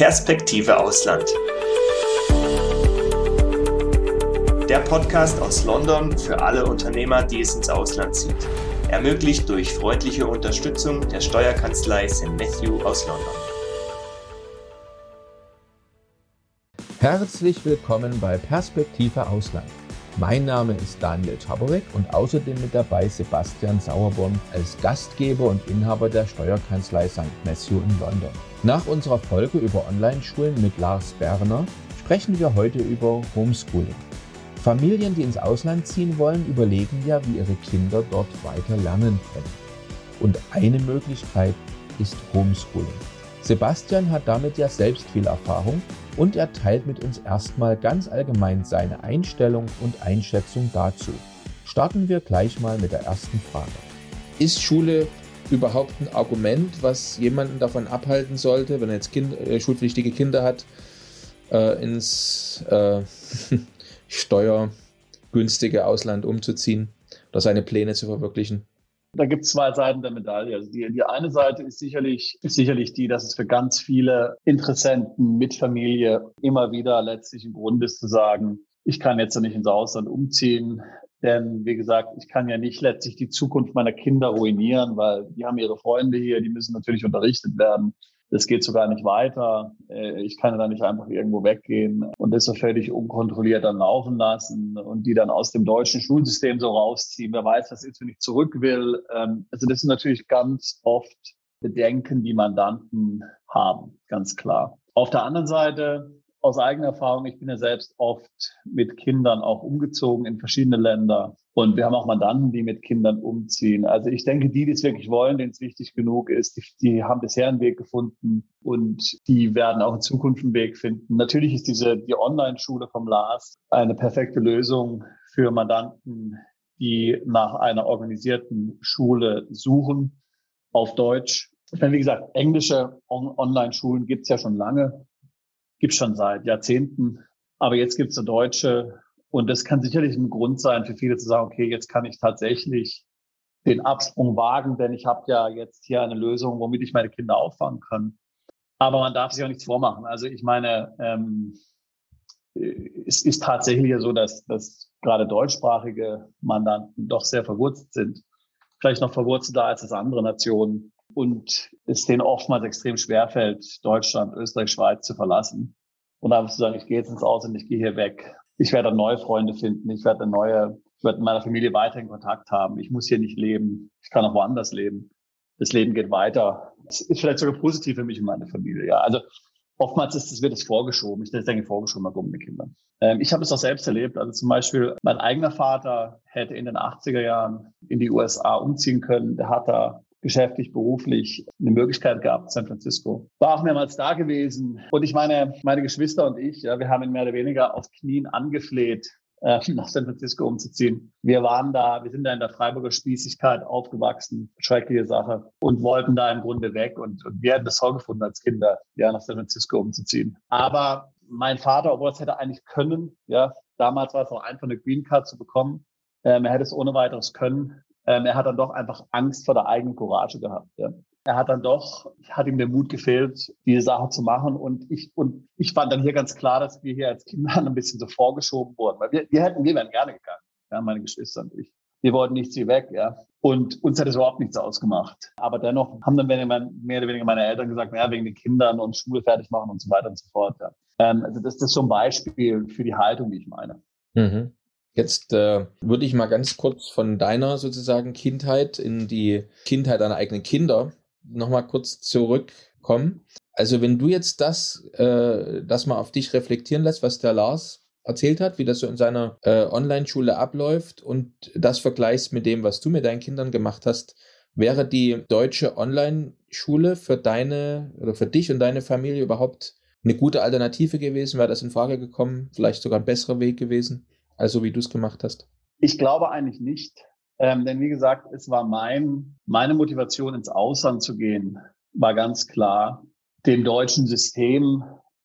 Perspektive Ausland. Der Podcast aus London für alle Unternehmer, die es ins Ausland zieht. Ermöglicht durch freundliche Unterstützung der Steuerkanzlei St. Matthew aus London. Herzlich willkommen bei Perspektive Ausland. Mein Name ist Daniel Czaborek und außerdem mit dabei Sebastian Sauerborn als Gastgeber und Inhaber der Steuerkanzlei St. Matthew in London. Nach unserer Folge über Online-Schulen mit Lars Berner sprechen wir heute über Homeschooling. Familien, die ins Ausland ziehen wollen, überlegen ja, wie ihre Kinder dort weiter lernen können. Und eine Möglichkeit ist Homeschooling. Sebastian hat damit ja selbst viel Erfahrung und er teilt mit uns erstmal ganz allgemein seine Einstellung und Einschätzung dazu. Starten wir gleich mal mit der ersten Frage. Ist Schule überhaupt ein Argument, was jemanden davon abhalten sollte, wenn er jetzt kind, äh, schulpflichtige Kinder hat, äh, ins äh, steuergünstige Ausland umzuziehen oder seine Pläne zu verwirklichen? Da gibt es zwei Seiten der Medaille. Also die, die eine Seite ist sicherlich, ist sicherlich die, dass es für ganz viele Interessenten mit Familie immer wieder letztlich ein Grund ist zu sagen, ich kann jetzt nicht ins Ausland umziehen, denn wie gesagt, ich kann ja nicht letztlich die Zukunft meiner Kinder ruinieren, weil die haben ihre Freunde hier, die müssen natürlich unterrichtet werden. Das geht sogar nicht weiter. Äh, ich kann da nicht einfach irgendwo weggehen und das so völlig unkontrolliert dann laufen lassen und die dann aus dem deutschen Schulsystem so rausziehen. Wer weiß, was ist, wenn ich zurück will. Ähm, also das sind natürlich ganz oft Bedenken, die Mandanten haben, ganz klar. Auf der anderen Seite aus eigener Erfahrung, ich bin ja selbst oft mit Kindern auch umgezogen in verschiedene Länder. Und wir haben auch Mandanten, die mit Kindern umziehen. Also ich denke, die, die es wirklich wollen, denen es wichtig genug ist, die, die haben bisher einen Weg gefunden und die werden auch in Zukunft einen Weg finden. Natürlich ist diese, die Online-Schule vom LAS eine perfekte Lösung für Mandanten, die nach einer organisierten Schule suchen auf Deutsch. Denn wie gesagt, englische Online-Schulen gibt es ja schon lange gibt schon seit Jahrzehnten. Aber jetzt gibt es eine deutsche. Und das kann sicherlich ein Grund sein für viele zu sagen, okay, jetzt kann ich tatsächlich den Absprung wagen, denn ich habe ja jetzt hier eine Lösung, womit ich meine Kinder auffangen kann. Aber man darf sich auch nichts vormachen. Also ich meine, ähm, es ist tatsächlich so, dass, dass gerade deutschsprachige Mandanten doch sehr verwurzelt sind. Vielleicht noch verwurzelter als das andere Nationen und es denen oftmals extrem schwerfällt, Deutschland, Österreich, Schweiz zu verlassen und einfach zu sagen, ich gehe jetzt ins Ausland, ich gehe hier weg. Ich werde neue Freunde finden, ich werde eine neue, ich werde mit meiner Familie weiterhin Kontakt haben. Ich muss hier nicht leben, ich kann auch woanders leben. Das Leben geht weiter. Es ist vielleicht sogar positiv für mich und meine Familie. Ja, also oftmals ist es, wird es vorgeschoben. Ich denke, vorgeschoben mal um die Kinder. Ähm, ich habe es auch selbst erlebt. Also zum Beispiel mein eigener Vater hätte in den 80er Jahren in die USA umziehen können. Der hat da geschäftlich, beruflich eine Möglichkeit gehabt, San Francisco. War auch mehrmals da gewesen. Und ich meine, meine Geschwister und ich, ja, wir haben ihn mehr oder weniger auf Knien angefleht, äh, nach San Francisco umzuziehen. Wir waren da, wir sind da in der Freiburger Spießigkeit aufgewachsen, schreckliche Sache, und wollten da im Grunde weg. Und, und wir hätten das toll gefunden als Kinder, ja, nach San Francisco umzuziehen. Aber mein Vater, obwohl es hätte eigentlich können, ja, damals war es auch einfach eine Green Card zu bekommen. Ähm, er hätte es ohne weiteres können. Ähm, er hat dann doch einfach Angst vor der eigenen Courage gehabt. Ja. Er hat dann doch, hat ihm der Mut gefehlt, diese Sache zu machen. Und ich, und ich fand dann hier ganz klar, dass wir hier als Kinder ein bisschen so vorgeschoben wurden. Weil wir, wir hätten, wir wären gerne gegangen. Ja, meine Geschwister und ich. Wir wollten nicht sie weg, ja. Und uns hat es überhaupt nichts ausgemacht. Aber dennoch haben dann mehr oder weniger meine Eltern gesagt, naja, wegen den Kindern und Schule fertig machen und so weiter und so fort. Ja. Ähm, also das, das ist so ein Beispiel für die Haltung, die ich meine. Mhm. Jetzt äh, würde ich mal ganz kurz von deiner sozusagen Kindheit in die Kindheit deiner eigenen Kinder nochmal kurz zurückkommen. Also wenn du jetzt das, äh, das mal auf dich reflektieren lässt, was der Lars erzählt hat, wie das so in seiner äh, Online-Schule abläuft und das vergleichst mit dem, was du mit deinen Kindern gemacht hast, wäre die deutsche Online-Schule für deine oder für dich und deine Familie überhaupt eine gute Alternative gewesen? Wäre das in Frage gekommen? Vielleicht sogar ein besserer Weg gewesen? Also wie du es gemacht hast? Ich glaube eigentlich nicht. Ähm, denn wie gesagt, es war mein, meine Motivation, ins Ausland zu gehen, war ganz klar, dem deutschen System,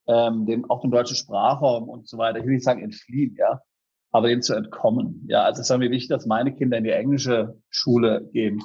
ähm, dem, auch dem deutschen Sprachraum und so weiter, ich will nicht sagen entfliehen, ja, aber dem zu entkommen. Ja, also es war mir wichtig, dass meine Kinder in die englische Schule gehen.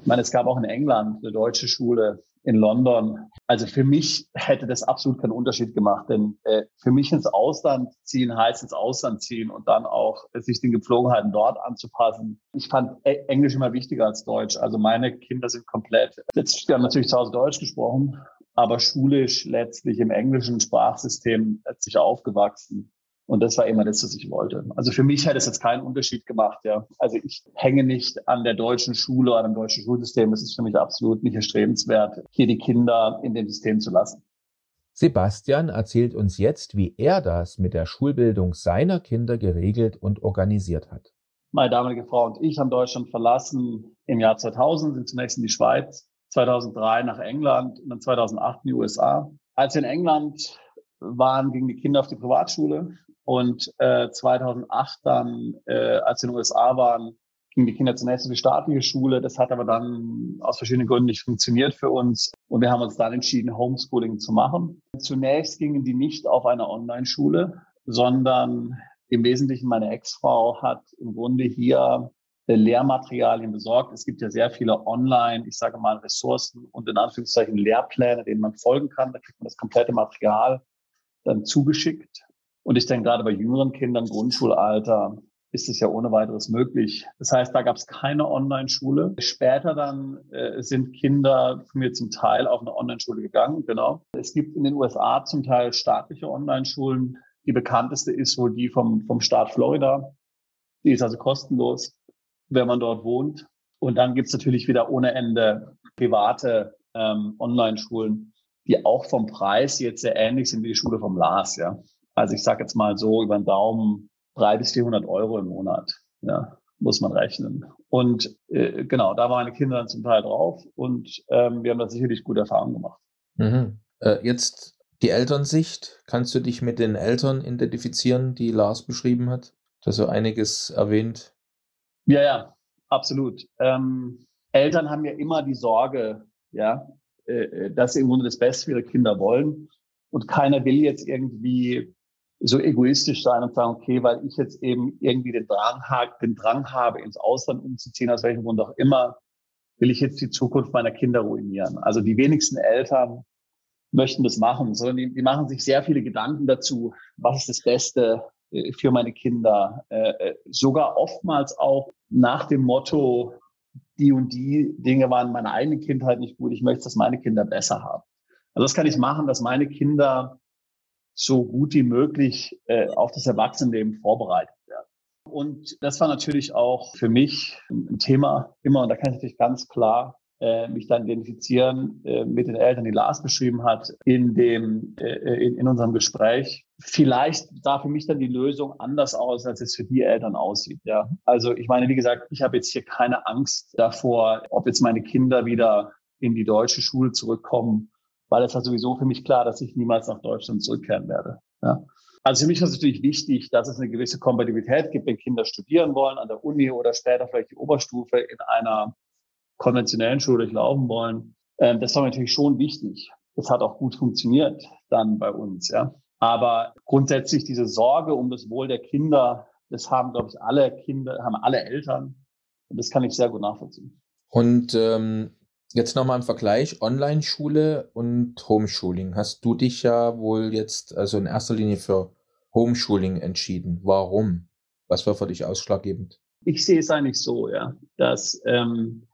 Ich meine, es gab auch in England eine deutsche Schule, in London. Also für mich hätte das absolut keinen Unterschied gemacht, denn äh, für mich ins Ausland ziehen heißt ins Ausland ziehen und dann auch äh, sich den Gepflogenheiten dort anzupassen. Ich fand e Englisch immer wichtiger als Deutsch. Also meine Kinder sind komplett, jetzt, wir haben natürlich zu Hause Deutsch gesprochen, aber schulisch letztlich im englischen Sprachsystem letztlich aufgewachsen. Und das war immer das, was ich wollte. Also für mich hätte es jetzt keinen Unterschied gemacht, ja. Also ich hänge nicht an der deutschen Schule oder am deutschen Schulsystem. Es ist für mich absolut nicht erstrebenswert, hier die Kinder in dem System zu lassen. Sebastian erzählt uns jetzt, wie er das mit der Schulbildung seiner Kinder geregelt und organisiert hat. Meine damalige Frau und ich haben Deutschland verlassen im Jahr 2000, sind zunächst in die Schweiz, 2003 nach England und dann 2008 in die USA. Als wir in England waren, gingen die Kinder auf die Privatschule und äh, 2008 dann, äh, als wir in den USA waren, gingen die Kinder zunächst in die staatliche Schule. Das hat aber dann aus verschiedenen Gründen nicht funktioniert für uns. Und wir haben uns dann entschieden, Homeschooling zu machen. Zunächst gingen die nicht auf eine Online-Schule, sondern im Wesentlichen meine Ex-Frau hat im Grunde hier äh, Lehrmaterialien besorgt. Es gibt ja sehr viele Online, ich sage mal, Ressourcen und in Anführungszeichen Lehrpläne, denen man folgen kann. Da kriegt man das komplette Material dann zugeschickt. Und ich denke, gerade bei jüngeren Kindern, Grundschulalter, ist es ja ohne weiteres möglich. Das heißt, da gab es keine Online-Schule. Später dann äh, sind Kinder von mir zum Teil auf eine Online-Schule gegangen, genau. Es gibt in den USA zum Teil staatliche Online-Schulen. Die bekannteste ist wohl die vom, vom Staat Florida. Die ist also kostenlos, wenn man dort wohnt. Und dann gibt es natürlich wieder ohne Ende private ähm, Online-Schulen, die auch vom Preis jetzt sehr ähnlich sind wie die Schule vom Lars, ja. Also ich sage jetzt mal so über den Daumen drei bis 400 Euro im Monat. Ja, muss man rechnen. Und äh, genau, da waren meine Kinder dann zum Teil drauf und ähm, wir haben da sicherlich gute Erfahrungen gemacht. Mhm. Äh, jetzt die Elternsicht. Kannst du dich mit den Eltern identifizieren, die Lars beschrieben hat? Da so einiges erwähnt. Ja, ja, absolut. Ähm, Eltern haben ja immer die Sorge, ja, äh, dass sie im Grunde das Beste für ihre Kinder wollen. Und keiner will jetzt irgendwie so egoistisch sein und sagen, okay, weil ich jetzt eben irgendwie den Drang, den Drang habe, ins Ausland umzuziehen, aus welchem Grund auch immer, will ich jetzt die Zukunft meiner Kinder ruinieren. Also die wenigsten Eltern möchten das machen, sondern die, die machen sich sehr viele Gedanken dazu, was ist das Beste äh, für meine Kinder. Äh, äh, sogar oftmals auch nach dem Motto, die und die Dinge waren meiner eigenen Kindheit nicht gut, ich möchte, dass meine Kinder besser haben. Also das kann ich machen, dass meine Kinder so gut wie möglich äh, auf das Erwachsenenleben vorbereitet werden. Und das war natürlich auch für mich ein Thema immer, und da kann ich natürlich ganz klar äh, mich dann identifizieren äh, mit den Eltern, die Lars beschrieben hat, in dem, äh, in, in unserem Gespräch. Vielleicht sah für mich dann die Lösung anders aus, als es für die Eltern aussieht. Ja, also ich meine, wie gesagt, ich habe jetzt hier keine Angst davor, ob jetzt meine Kinder wieder in die deutsche Schule zurückkommen weil es war sowieso für mich klar, dass ich niemals nach Deutschland zurückkehren werde. Ja. Also für mich ist es natürlich wichtig, dass es eine gewisse Kompatibilität gibt, wenn Kinder studieren wollen an der Uni oder später vielleicht die Oberstufe in einer konventionellen Schule durchlaufen wollen. Ähm, das war natürlich schon wichtig. Das hat auch gut funktioniert dann bei uns, ja. Aber grundsätzlich diese Sorge um das Wohl der Kinder, das haben, glaube ich, alle Kinder, haben alle Eltern. Und das kann ich sehr gut nachvollziehen. Und ähm, Jetzt nochmal im Vergleich Online-Schule und Homeschooling. Hast du dich ja wohl jetzt also in erster Linie für Homeschooling entschieden. Warum? Was war für dich ausschlaggebend? Ich sehe es eigentlich so, ja, dass, ähm,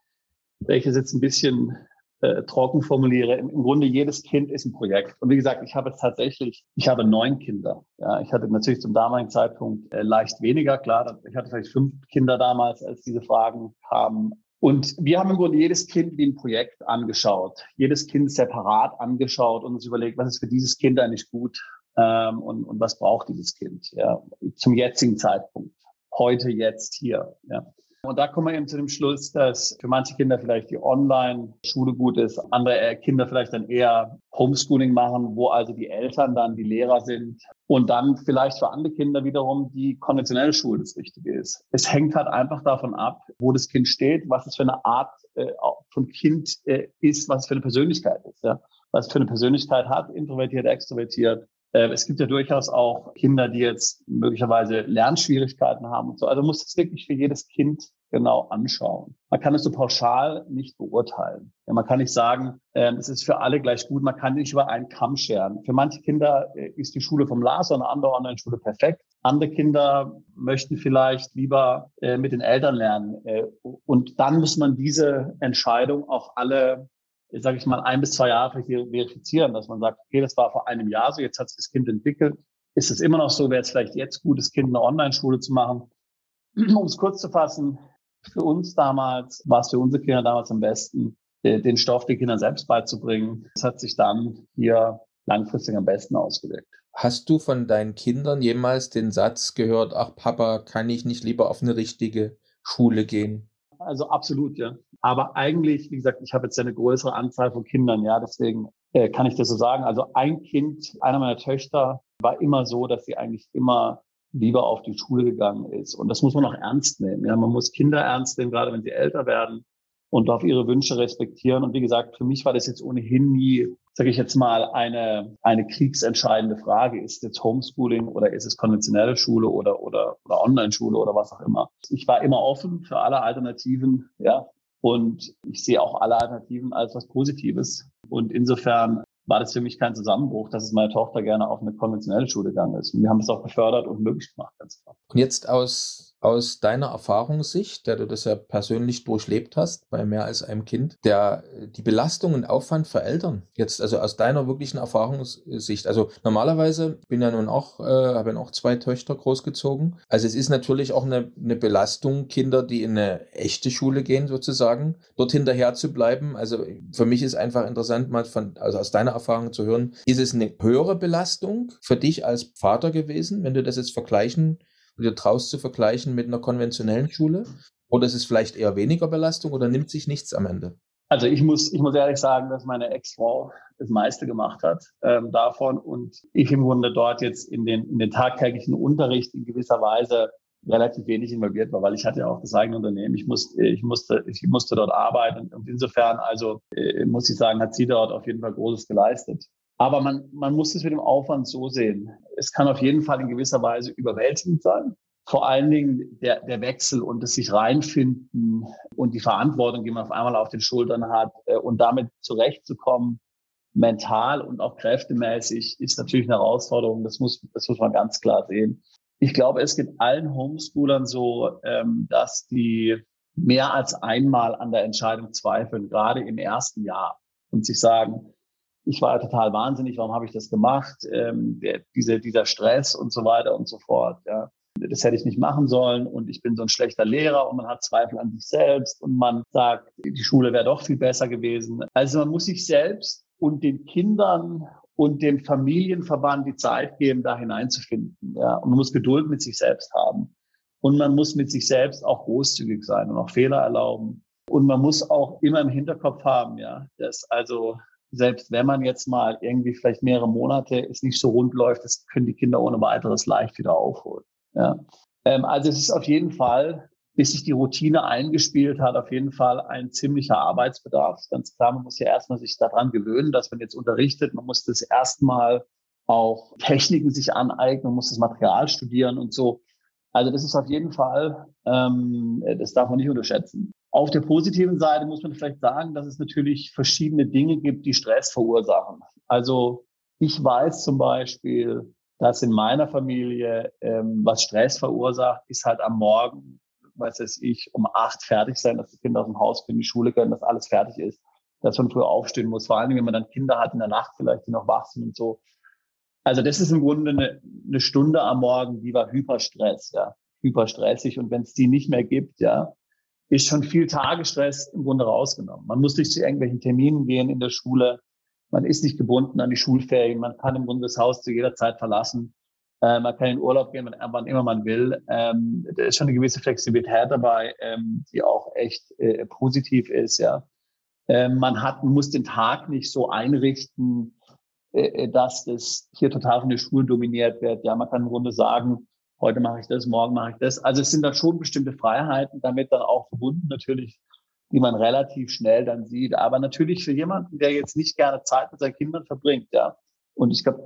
wenn ich es jetzt ein bisschen äh, trocken formuliere, im, Grunde jedes Kind ist ein Projekt. Und wie gesagt, ich habe jetzt tatsächlich, ich habe neun Kinder. Ja, ich hatte natürlich zum damaligen Zeitpunkt äh, leicht weniger, klar. Ich hatte vielleicht fünf Kinder damals, als diese Fragen kamen. Und wir haben im Grunde jedes Kind wie ein Projekt angeschaut, jedes Kind separat angeschaut und uns überlegt, was ist für dieses Kind eigentlich gut ähm, und, und was braucht dieses Kind ja, zum jetzigen Zeitpunkt, heute, jetzt, hier. Ja. Und da kommen wir eben zu dem Schluss, dass für manche Kinder vielleicht die Online-Schule gut ist, andere Kinder vielleicht dann eher Homeschooling machen, wo also die Eltern dann die Lehrer sind und dann vielleicht für andere Kinder wiederum die konventionelle Schule das Richtige ist. Es hängt halt einfach davon ab, wo das Kind steht, was es für eine Art äh, von Kind äh, ist, was es für eine Persönlichkeit ist, ja. was es für eine Persönlichkeit hat, introvertiert, extrovertiert, äh, es gibt ja durchaus auch Kinder, die jetzt möglicherweise Lernschwierigkeiten haben und so. Also muss es wirklich für jedes Kind genau anschauen. Man kann es so pauschal nicht beurteilen. Ja, man kann nicht sagen, ähm, es ist für alle gleich gut. Man kann nicht über einen Kamm scheren. Für manche Kinder äh, ist die Schule vom Lars oder eine andere Online-Schule perfekt. Andere Kinder möchten vielleicht lieber äh, mit den Eltern lernen. Äh, und dann muss man diese Entscheidung auch alle sage ich mal, ein bis zwei Jahre verifizieren, dass man sagt, okay, das war vor einem Jahr so, jetzt hat sich das Kind entwickelt. Ist es immer noch so, wäre es vielleicht jetzt gut, das Kind eine Online-Schule zu machen? Um es kurz zu fassen, für uns damals, war es für unsere Kinder damals am besten, den Stoff den Kindern selbst beizubringen. Das hat sich dann hier langfristig am besten ausgewirkt. Hast du von deinen Kindern jemals den Satz gehört, ach Papa, kann ich nicht lieber auf eine richtige Schule gehen? Also absolut, ja. Aber eigentlich, wie gesagt, ich habe jetzt eine größere Anzahl von Kindern, ja, deswegen äh, kann ich das so sagen. Also ein Kind, einer meiner Töchter, war immer so, dass sie eigentlich immer lieber auf die Schule gegangen ist. Und das muss man auch ernst nehmen. Ja, man muss Kinder ernst nehmen, gerade wenn sie älter werden und auf ihre Wünsche respektieren. Und wie gesagt, für mich war das jetzt ohnehin nie, sage ich jetzt mal, eine, eine kriegsentscheidende Frage. Ist jetzt Homeschooling oder ist es konventionelle Schule oder, oder, oder Online-Schule oder was auch immer. Ich war immer offen für alle Alternativen, ja. Und ich sehe auch alle Alternativen als was Positives. Und insofern war das für mich kein Zusammenbruch, dass es meine Tochter gerne auf eine konventionelle Schule gegangen ist. Und wir haben es auch gefördert und möglich gemacht, ganz klar. Und jetzt aus aus deiner Erfahrungssicht, der du das ja persönlich durchlebt hast bei mehr als einem Kind, der die Belastung und Aufwand für Eltern jetzt also aus deiner wirklichen Erfahrungssicht. Also normalerweise bin ja nun auch äh, habe ja auch zwei Töchter großgezogen. Also es ist natürlich auch eine, eine Belastung Kinder, die in eine echte Schule gehen sozusagen, dort hinterher zu bleiben. Also für mich ist einfach interessant mal von also aus deiner Erfahrung zu hören, ist es eine höhere Belastung für dich als Vater gewesen, wenn du das jetzt vergleichen du dir traust zu vergleichen mit einer konventionellen Schule? Oder ist es vielleicht eher weniger Belastung oder nimmt sich nichts am Ende? Also ich muss, ich muss ehrlich sagen, dass meine Ex-Frau das meiste gemacht hat ähm, davon und ich im Grunde dort jetzt in den, in den tagtäglichen Unterricht in gewisser Weise relativ wenig involviert war, weil ich hatte ja auch das eigene Unternehmen. Ich musste, ich musste, ich musste dort arbeiten und insofern also äh, muss ich sagen, hat sie dort auf jeden Fall Großes geleistet. Aber man, man muss es mit dem Aufwand so sehen. Es kann auf jeden Fall in gewisser Weise überwältigend sein. Vor allen Dingen der, der Wechsel und das sich reinfinden und die Verantwortung, die man auf einmal auf den Schultern hat äh, und damit zurechtzukommen, mental und auch kräftemäßig, ist natürlich eine Herausforderung. Das muss, das muss man ganz klar sehen. Ich glaube, es geht allen Homeschoolern so, ähm, dass die mehr als einmal an der Entscheidung zweifeln, gerade im ersten Jahr und sich sagen, ich war total wahnsinnig, warum habe ich das gemacht? Ähm, der, diese, dieser Stress und so weiter und so fort. Ja. Das hätte ich nicht machen sollen und ich bin so ein schlechter Lehrer und man hat Zweifel an sich selbst und man sagt, die Schule wäre doch viel besser gewesen. Also man muss sich selbst und den Kindern und dem Familienverband die Zeit geben, da hineinzufinden. Ja. Und man muss Geduld mit sich selbst haben. Und man muss mit sich selbst auch großzügig sein und auch Fehler erlauben. Und man muss auch immer im Hinterkopf haben, ja, dass also selbst wenn man jetzt mal irgendwie vielleicht mehrere Monate es nicht so rund läuft, das können die Kinder ohne weiteres leicht wieder aufholen. Ja. Ähm, also es ist auf jeden Fall, bis sich die Routine eingespielt hat, auf jeden Fall ein ziemlicher Arbeitsbedarf. Ganz klar, man muss ja erstmal sich daran gewöhnen, dass man jetzt unterrichtet. Man muss das erstmal auch Techniken sich aneignen, man muss das Material studieren und so. Also das ist auf jeden Fall, ähm, das darf man nicht unterschätzen. Auf der positiven Seite muss man vielleicht sagen, dass es natürlich verschiedene Dinge gibt, die Stress verursachen. Also ich weiß zum Beispiel, dass in meiner Familie, ähm, was Stress verursacht, ist halt am Morgen, weiß es ich, um acht fertig sein, dass die Kinder aus dem Haus in die Schule können, dass alles fertig ist, dass man früher aufstehen muss. Vor allem, wenn man dann Kinder hat in der Nacht vielleicht, die noch wach sind und so. Also das ist im Grunde eine, eine Stunde am Morgen, die war Hyperstress, ja, hyperstressig. Und wenn es die nicht mehr gibt, ja, ist schon viel Tagesstress im Grunde rausgenommen. Man muss nicht zu irgendwelchen Terminen gehen in der Schule. Man ist nicht gebunden an die Schulferien. Man kann im Grunde das Haus zu jeder Zeit verlassen. Äh, man kann in Urlaub gehen, wann immer man will. Ähm, da ist schon eine gewisse Flexibilität dabei, ähm, die auch echt äh, positiv ist. Ja, ähm, man hat, man muss den Tag nicht so einrichten, äh, dass das hier total von der Schule dominiert wird. Ja, man kann im Grunde sagen, heute mache ich das, morgen mache ich das. Also es sind dann schon bestimmte Freiheiten damit dann auch verbunden, natürlich, die man relativ schnell dann sieht. Aber natürlich für jemanden, der jetzt nicht gerne Zeit mit seinen Kindern verbringt, ja. Und ich glaube,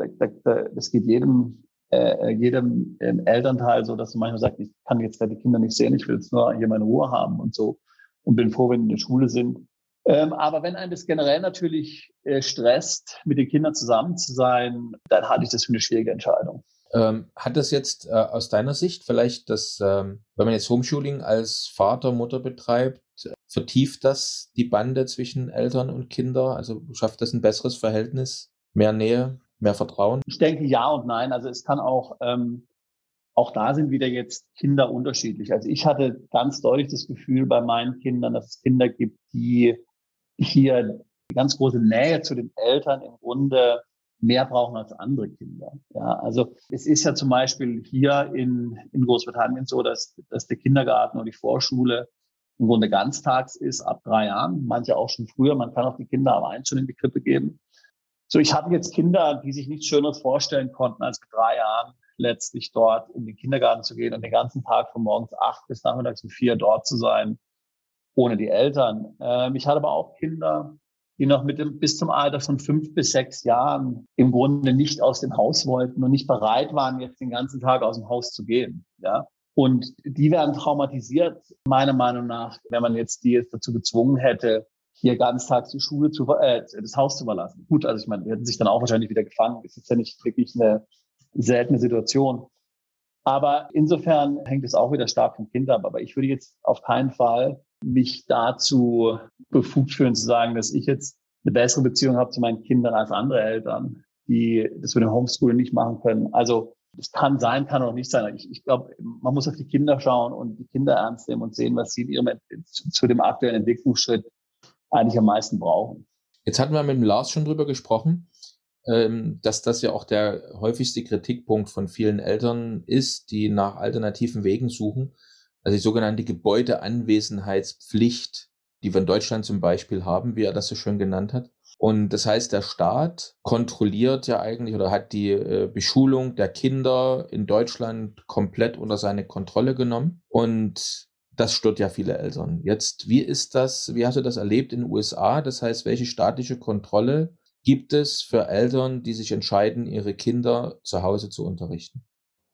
das geht jedem äh, jedem äh, Elternteil so, dass man manchmal sagt, ich kann jetzt die Kinder nicht sehen, ich will jetzt nur hier meine Ruhe haben und so und bin froh, wenn die in der Schule sind. Ähm, aber wenn einem das generell natürlich äh, stresst, mit den Kindern zusammen zu sein, dann halte ich das für eine schwierige Entscheidung. Ähm, hat das jetzt äh, aus deiner Sicht vielleicht das, ähm, wenn man jetzt Homeschooling als Vater, Mutter betreibt, vertieft das die Bande zwischen Eltern und Kinder? Also schafft das ein besseres Verhältnis, mehr Nähe, mehr Vertrauen? Ich denke ja und nein. Also es kann auch, ähm, auch da sind wieder jetzt Kinder unterschiedlich. Also ich hatte ganz deutlich das Gefühl bei meinen Kindern, dass es Kinder gibt, die hier ganz große Nähe zu den Eltern im Grunde mehr brauchen als andere Kinder. Ja, also es ist ja zum Beispiel hier in, in Großbritannien so, dass, dass der Kindergarten und die Vorschule im Grunde ganztags ist ab drei Jahren, manche auch schon früher. Man kann auch die Kinder aber eins schon in die Krippe geben. So, ich hatte jetzt Kinder, die sich nichts Schöneres vorstellen konnten, als drei Jahren letztlich dort in den Kindergarten zu gehen und den ganzen Tag von morgens acht bis nachmittags um vier dort zu sein, ohne die Eltern. Ähm, ich hatte aber auch Kinder, die noch mit dem, bis zum Alter von fünf bis sechs Jahren im Grunde nicht aus dem Haus wollten und nicht bereit waren, jetzt den ganzen Tag aus dem Haus zu gehen. Ja. Und die werden traumatisiert, meiner Meinung nach, wenn man jetzt die jetzt dazu gezwungen hätte, hier ganztags die Schule zu, äh, das Haus zu verlassen. Gut, also ich meine, die hätten sich dann auch wahrscheinlich wieder gefangen. Das ist ja nicht wirklich eine seltene Situation. Aber insofern hängt es auch wieder stark vom Kind ab. Aber ich würde jetzt auf keinen Fall mich dazu befugt fühlen zu sagen, dass ich jetzt eine bessere Beziehung habe zu meinen Kindern als andere Eltern, die das mit dem Homeschooling nicht machen können. Also es kann sein, kann auch nicht sein. Ich, ich glaube, man muss auf die Kinder schauen und die Kinder ernst nehmen und sehen, was sie in ihrem, zu, zu dem aktuellen Entwicklungsschritt eigentlich am meisten brauchen. Jetzt hatten wir mit dem Lars schon drüber gesprochen, ähm, dass das ja auch der häufigste Kritikpunkt von vielen Eltern ist, die nach alternativen Wegen suchen. Also die sogenannte Gebäudeanwesenheitspflicht, die wir in Deutschland zum Beispiel haben, wie er das so schön genannt hat. Und das heißt, der Staat kontrolliert ja eigentlich oder hat die äh, Beschulung der Kinder in Deutschland komplett unter seine Kontrolle genommen. Und das stört ja viele Eltern. Jetzt, wie ist das, wie hast du das erlebt in den USA? Das heißt, welche staatliche Kontrolle gibt es für Eltern, die sich entscheiden, ihre Kinder zu Hause zu unterrichten?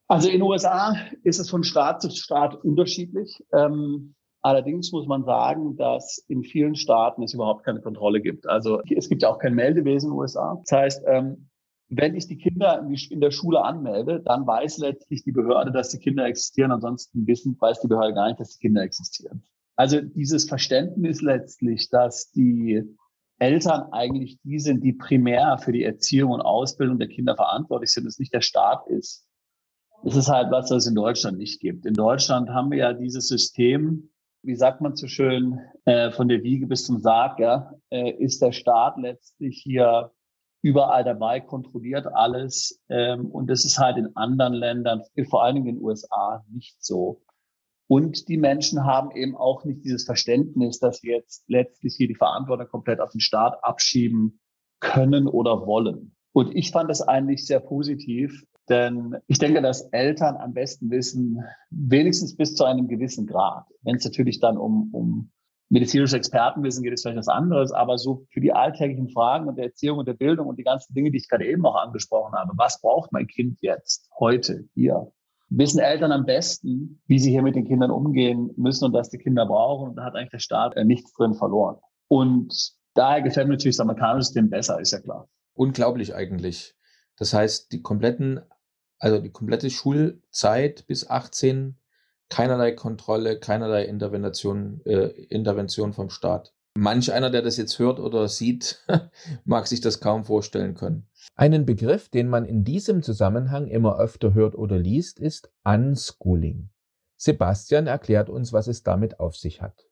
Also in den USA ist es von Staat zu Staat unterschiedlich. Ähm, Allerdings muss man sagen, dass in vielen Staaten es überhaupt keine Kontrolle gibt. Also es gibt ja auch kein Meldewesen in den USA. Das heißt, ähm, wenn ich die Kinder in der Schule anmelde, dann weiß letztlich die Behörde, dass die Kinder existieren. Ansonsten wissen, weiß die Behörde gar nicht, dass die Kinder existieren. Also dieses Verständnis letztlich, dass die Eltern eigentlich die sind, die primär für die Erziehung und Ausbildung der Kinder verantwortlich sind, dass nicht der Staat ist. Das ist halt was, was es in Deutschland nicht gibt. In Deutschland haben wir ja dieses System, wie sagt man so schön, äh, von der Wiege bis zum Sarg, ja, äh, ist der Staat letztlich hier überall dabei, kontrolliert alles. Ähm, und das ist halt in anderen Ländern, vor allen Dingen in den USA, nicht so. Und die Menschen haben eben auch nicht dieses Verständnis, dass sie jetzt letztlich hier die Verantwortung komplett auf den Staat abschieben können oder wollen. Und ich fand das eigentlich sehr positiv, denn ich denke, dass Eltern am besten wissen, wenigstens bis zu einem gewissen Grad. Wenn es natürlich dann um, um medizinisches Expertenwissen geht, ist vielleicht was anderes, aber so für die alltäglichen Fragen und der Erziehung und der Bildung und die ganzen Dinge, die ich gerade eben noch angesprochen habe, was braucht mein Kind jetzt, heute, hier, wissen Eltern am besten, wie sie hier mit den Kindern umgehen müssen und was die Kinder brauchen. Und da hat eigentlich der Staat äh, nichts drin verloren. Und daher gefällt mir natürlich das amerikanische System besser, ist ja klar. Unglaublich eigentlich. Das heißt, die kompletten also die komplette Schulzeit bis 18 keinerlei Kontrolle, keinerlei Intervention, äh, Intervention vom Staat. Manch einer, der das jetzt hört oder sieht, mag sich das kaum vorstellen können. Einen Begriff, den man in diesem Zusammenhang immer öfter hört oder liest, ist Unschooling. Sebastian erklärt uns, was es damit auf sich hat.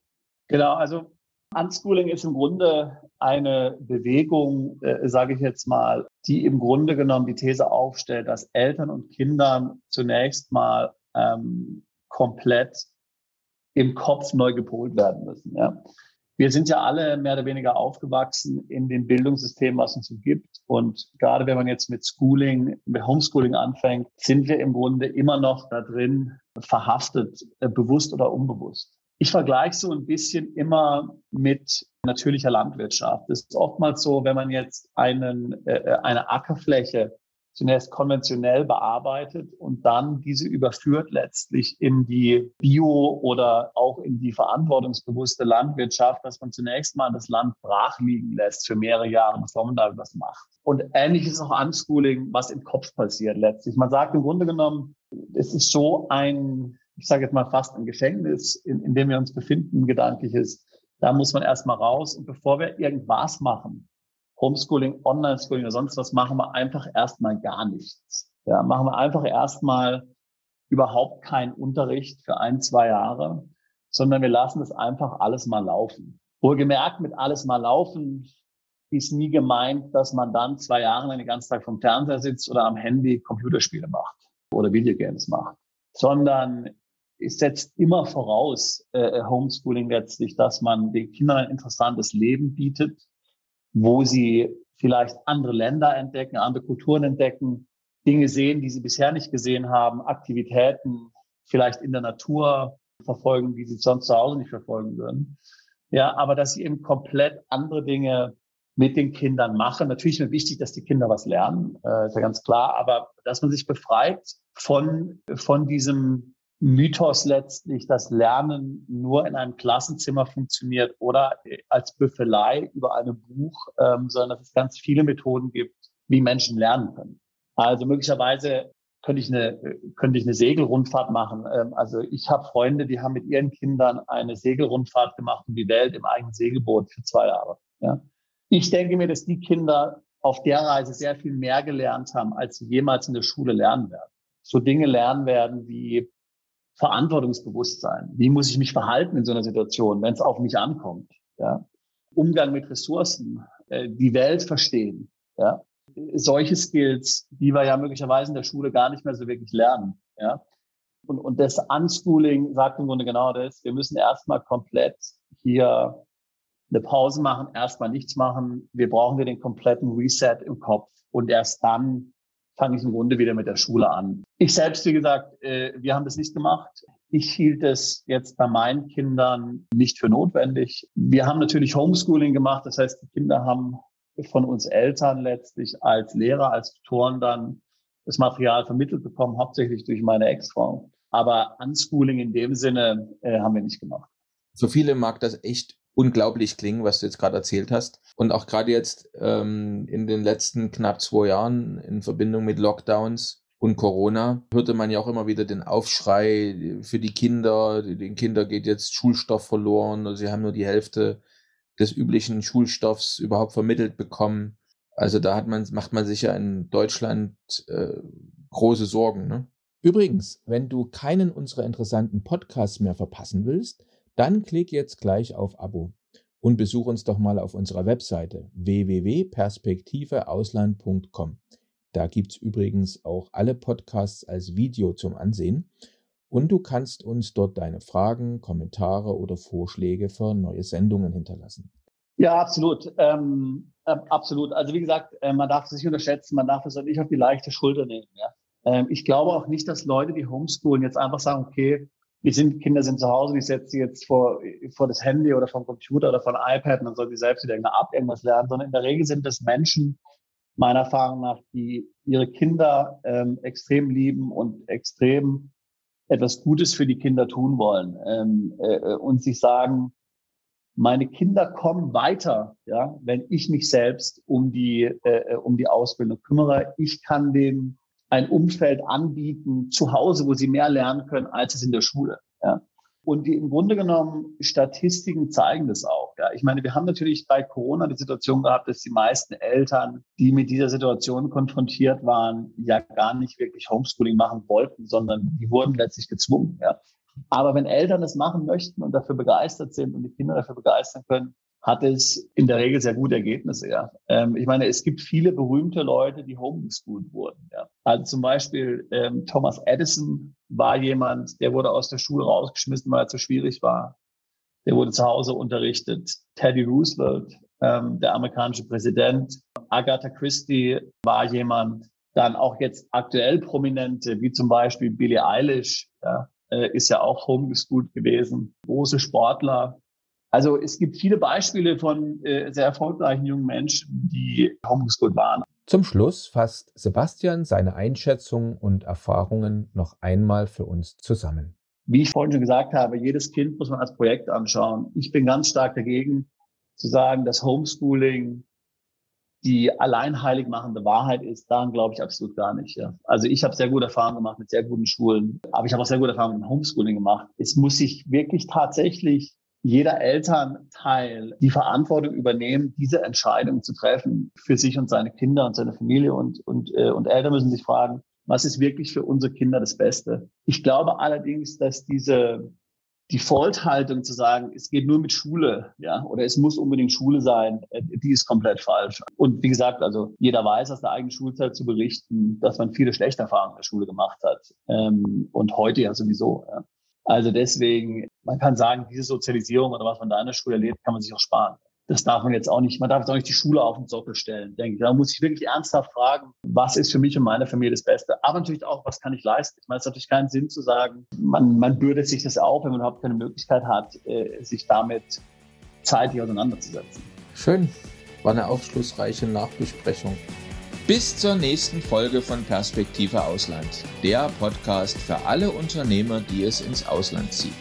Genau, also Unschooling ist im Grunde eine Bewegung, äh, sage ich jetzt mal, die im Grunde genommen die These aufstellt, dass Eltern und Kindern zunächst mal ähm, komplett im Kopf neu gepolt werden müssen. Ja. Wir sind ja alle mehr oder weniger aufgewachsen in dem Bildungssystem, was uns so gibt. Und gerade wenn man jetzt mit Schooling, mit Homeschooling anfängt, sind wir im Grunde immer noch da drin verhaftet, äh, bewusst oder unbewusst. Ich vergleiche so ein bisschen immer mit natürlicher Landwirtschaft. Es ist oftmals so, wenn man jetzt einen, äh, eine Ackerfläche zunächst konventionell bearbeitet und dann diese überführt letztlich in die Bio- oder auch in die verantwortungsbewusste Landwirtschaft, dass man zunächst mal das Land brach liegen lässt für mehrere Jahre, bevor man da was macht. Und ähnlich ist auch Unschooling, was im Kopf passiert letztlich. Man sagt im Grunde genommen, es ist so ein, ich sage jetzt mal fast ein Gefängnis, in, in dem wir uns befinden, gedanklich ist. Da muss man erstmal raus. Und bevor wir irgendwas machen, Homeschooling, Online-Schooling oder sonst was, machen wir einfach erstmal gar nichts. Ja, machen wir einfach erstmal überhaupt keinen Unterricht für ein, zwei Jahre, sondern wir lassen das einfach alles mal laufen. Wohlgemerkt, mit alles mal laufen ist nie gemeint, dass man dann zwei Jahre lang den ganzen Tag vom Fernseher sitzt oder am Handy Computerspiele macht oder Videogames macht, sondern es setzt immer voraus, äh, Homeschooling letztlich, dass man den Kindern ein interessantes Leben bietet, wo sie vielleicht andere Länder entdecken, andere Kulturen entdecken, Dinge sehen, die sie bisher nicht gesehen haben, Aktivitäten vielleicht in der Natur verfolgen, die sie sonst zu Hause nicht verfolgen würden. Ja, aber dass sie eben komplett andere Dinge mit den Kindern machen. Natürlich ist mir wichtig, dass die Kinder was lernen, äh, ist ja ganz klar, aber dass man sich befreit von, von diesem Mythos letztlich, dass Lernen nur in einem Klassenzimmer funktioniert oder als Büffelei über einem Buch, ähm, sondern dass es ganz viele Methoden gibt, wie Menschen lernen können. Also möglicherweise könnte ich eine, könnte ich eine Segelrundfahrt machen. Ähm, also ich habe Freunde, die haben mit ihren Kindern eine Segelrundfahrt gemacht um die Welt im eigenen Segelboot für zwei Jahre. Ja. Ich denke mir, dass die Kinder auf der Reise sehr viel mehr gelernt haben, als sie jemals in der Schule lernen werden. So Dinge lernen werden wie Verantwortungsbewusstsein. Wie muss ich mich verhalten in so einer Situation, wenn es auf mich ankommt? Ja? Umgang mit Ressourcen, äh, die Welt verstehen. Ja? Solche Skills, die wir ja möglicherweise in der Schule gar nicht mehr so wirklich lernen. Ja? Und, und das Unschooling sagt im Grunde genau das. Wir müssen erstmal komplett hier eine Pause machen, erstmal nichts machen. Wir brauchen wir den kompletten Reset im Kopf und erst dann fange ich im Grunde wieder mit der Schule an. Ich selbst, wie gesagt, äh, wir haben das nicht gemacht. Ich hielt es jetzt bei meinen Kindern nicht für notwendig. Wir haben natürlich Homeschooling gemacht. Das heißt, die Kinder haben von uns Eltern letztlich als Lehrer, als Tutoren dann das Material vermittelt bekommen, hauptsächlich durch meine Ex-Frau. Aber Unschooling in dem Sinne äh, haben wir nicht gemacht. Für viele mag das echt unglaublich klingen, was du jetzt gerade erzählt hast. Und auch gerade jetzt ähm, in den letzten knapp zwei Jahren in Verbindung mit Lockdowns und Corona hörte man ja auch immer wieder den Aufschrei für die Kinder. Den Kindern geht jetzt Schulstoff verloren. Sie haben nur die Hälfte des üblichen Schulstoffs überhaupt vermittelt bekommen. Also da hat man, macht man sich ja in Deutschland äh, große Sorgen. Ne? Übrigens, wenn du keinen unserer interessanten Podcasts mehr verpassen willst, dann klick jetzt gleich auf Abo und besuch uns doch mal auf unserer Webseite www.perspektiveausland.com. Da gibt's übrigens auch alle Podcasts als Video zum Ansehen und du kannst uns dort deine Fragen, Kommentare oder Vorschläge für neue Sendungen hinterlassen. Ja, absolut. Ähm, äh, absolut. Also wie gesagt, äh, man darf es nicht unterschätzen, man darf es nicht auf die leichte Schulter nehmen. Ja? Ähm, ich glaube auch nicht, dass Leute, die homeschoolen, jetzt einfach sagen, okay, die sind, Kinder sind zu Hause, ich setze sie jetzt vor, vor das Handy oder vom Computer oder von iPad und dann sollen sie selbst wieder App irgendwas lernen, sondern in der Regel sind das Menschen, meiner Erfahrung nach, die ihre Kinder ähm, extrem lieben und extrem etwas Gutes für die Kinder tun wollen ähm, äh, und sich sagen, meine Kinder kommen weiter, ja, wenn ich mich selbst um die äh, um die Ausbildung kümmere. Ich kann den ein Umfeld anbieten zu Hause, wo sie mehr lernen können, als es in der Schule. Ja. Und die im Grunde genommen Statistiken zeigen das auch. Ja. Ich meine, wir haben natürlich bei Corona die Situation gehabt, dass die meisten Eltern, die mit dieser Situation konfrontiert waren, ja gar nicht wirklich Homeschooling machen wollten, sondern die wurden letztlich gezwungen. Ja. Aber wenn Eltern es machen möchten und dafür begeistert sind und die Kinder dafür begeistern können, hat es in der Regel sehr gute Ergebnisse. Ja. Ähm, ich meine, es gibt viele berühmte Leute, die homeschooled wurden. Ja. Also zum Beispiel ähm, Thomas Edison war jemand, der wurde aus der Schule rausgeschmissen, weil er zu schwierig war. Der wurde zu Hause unterrichtet. Teddy Roosevelt, ähm, der amerikanische Präsident. Agatha Christie war jemand. Dann auch jetzt aktuell Prominente, wie zum Beispiel Billie Eilish, ja, äh, ist ja auch homeschooled gewesen. Große Sportler, also es gibt viele Beispiele von äh, sehr erfolgreichen jungen Menschen, die homeschooled waren. Zum Schluss fasst Sebastian seine Einschätzungen und Erfahrungen noch einmal für uns zusammen. Wie ich vorhin schon gesagt habe, jedes Kind muss man als Projekt anschauen. Ich bin ganz stark dagegen zu sagen, dass Homeschooling die alleinheilig machende Wahrheit ist, daran glaube ich absolut gar nicht. Ja. Also ich habe sehr gute Erfahrungen gemacht mit sehr guten Schulen, aber ich habe auch sehr gute Erfahrungen mit Homeschooling gemacht. Es muss sich wirklich tatsächlich jeder Elternteil die Verantwortung übernehmen, diese Entscheidung zu treffen für sich und seine Kinder und seine Familie und, und, äh, und Eltern müssen sich fragen, was ist wirklich für unsere Kinder das Beste? Ich glaube allerdings, dass diese Default-Haltung zu sagen, es geht nur mit Schule, ja, oder es muss unbedingt Schule sein, äh, die ist komplett falsch. Und wie gesagt, also jeder weiß aus der eigenen Schulzeit zu berichten, dass man viele schlechte Erfahrungen in der Schule gemacht hat. Ähm, und heute ja sowieso. Ja. Also deswegen, man kann sagen, diese Sozialisierung oder was man da in der Schule erlebt, kann man sich auch sparen. Das darf man jetzt auch nicht, man darf jetzt auch nicht die Schule auf den Sockel stellen, denke ich. Da muss ich wirklich ernsthaft fragen, was ist für mich und meine Familie das Beste? Aber natürlich auch, was kann ich leisten? Ich meine, es hat natürlich keinen Sinn zu sagen, man, man bürdet sich das auf, wenn man überhaupt keine Möglichkeit hat, äh, sich damit zeitig auseinanderzusetzen. Schön. War eine aufschlussreiche Nachbesprechung. Bis zur nächsten Folge von Perspektive Ausland, der Podcast für alle Unternehmer, die es ins Ausland zieht.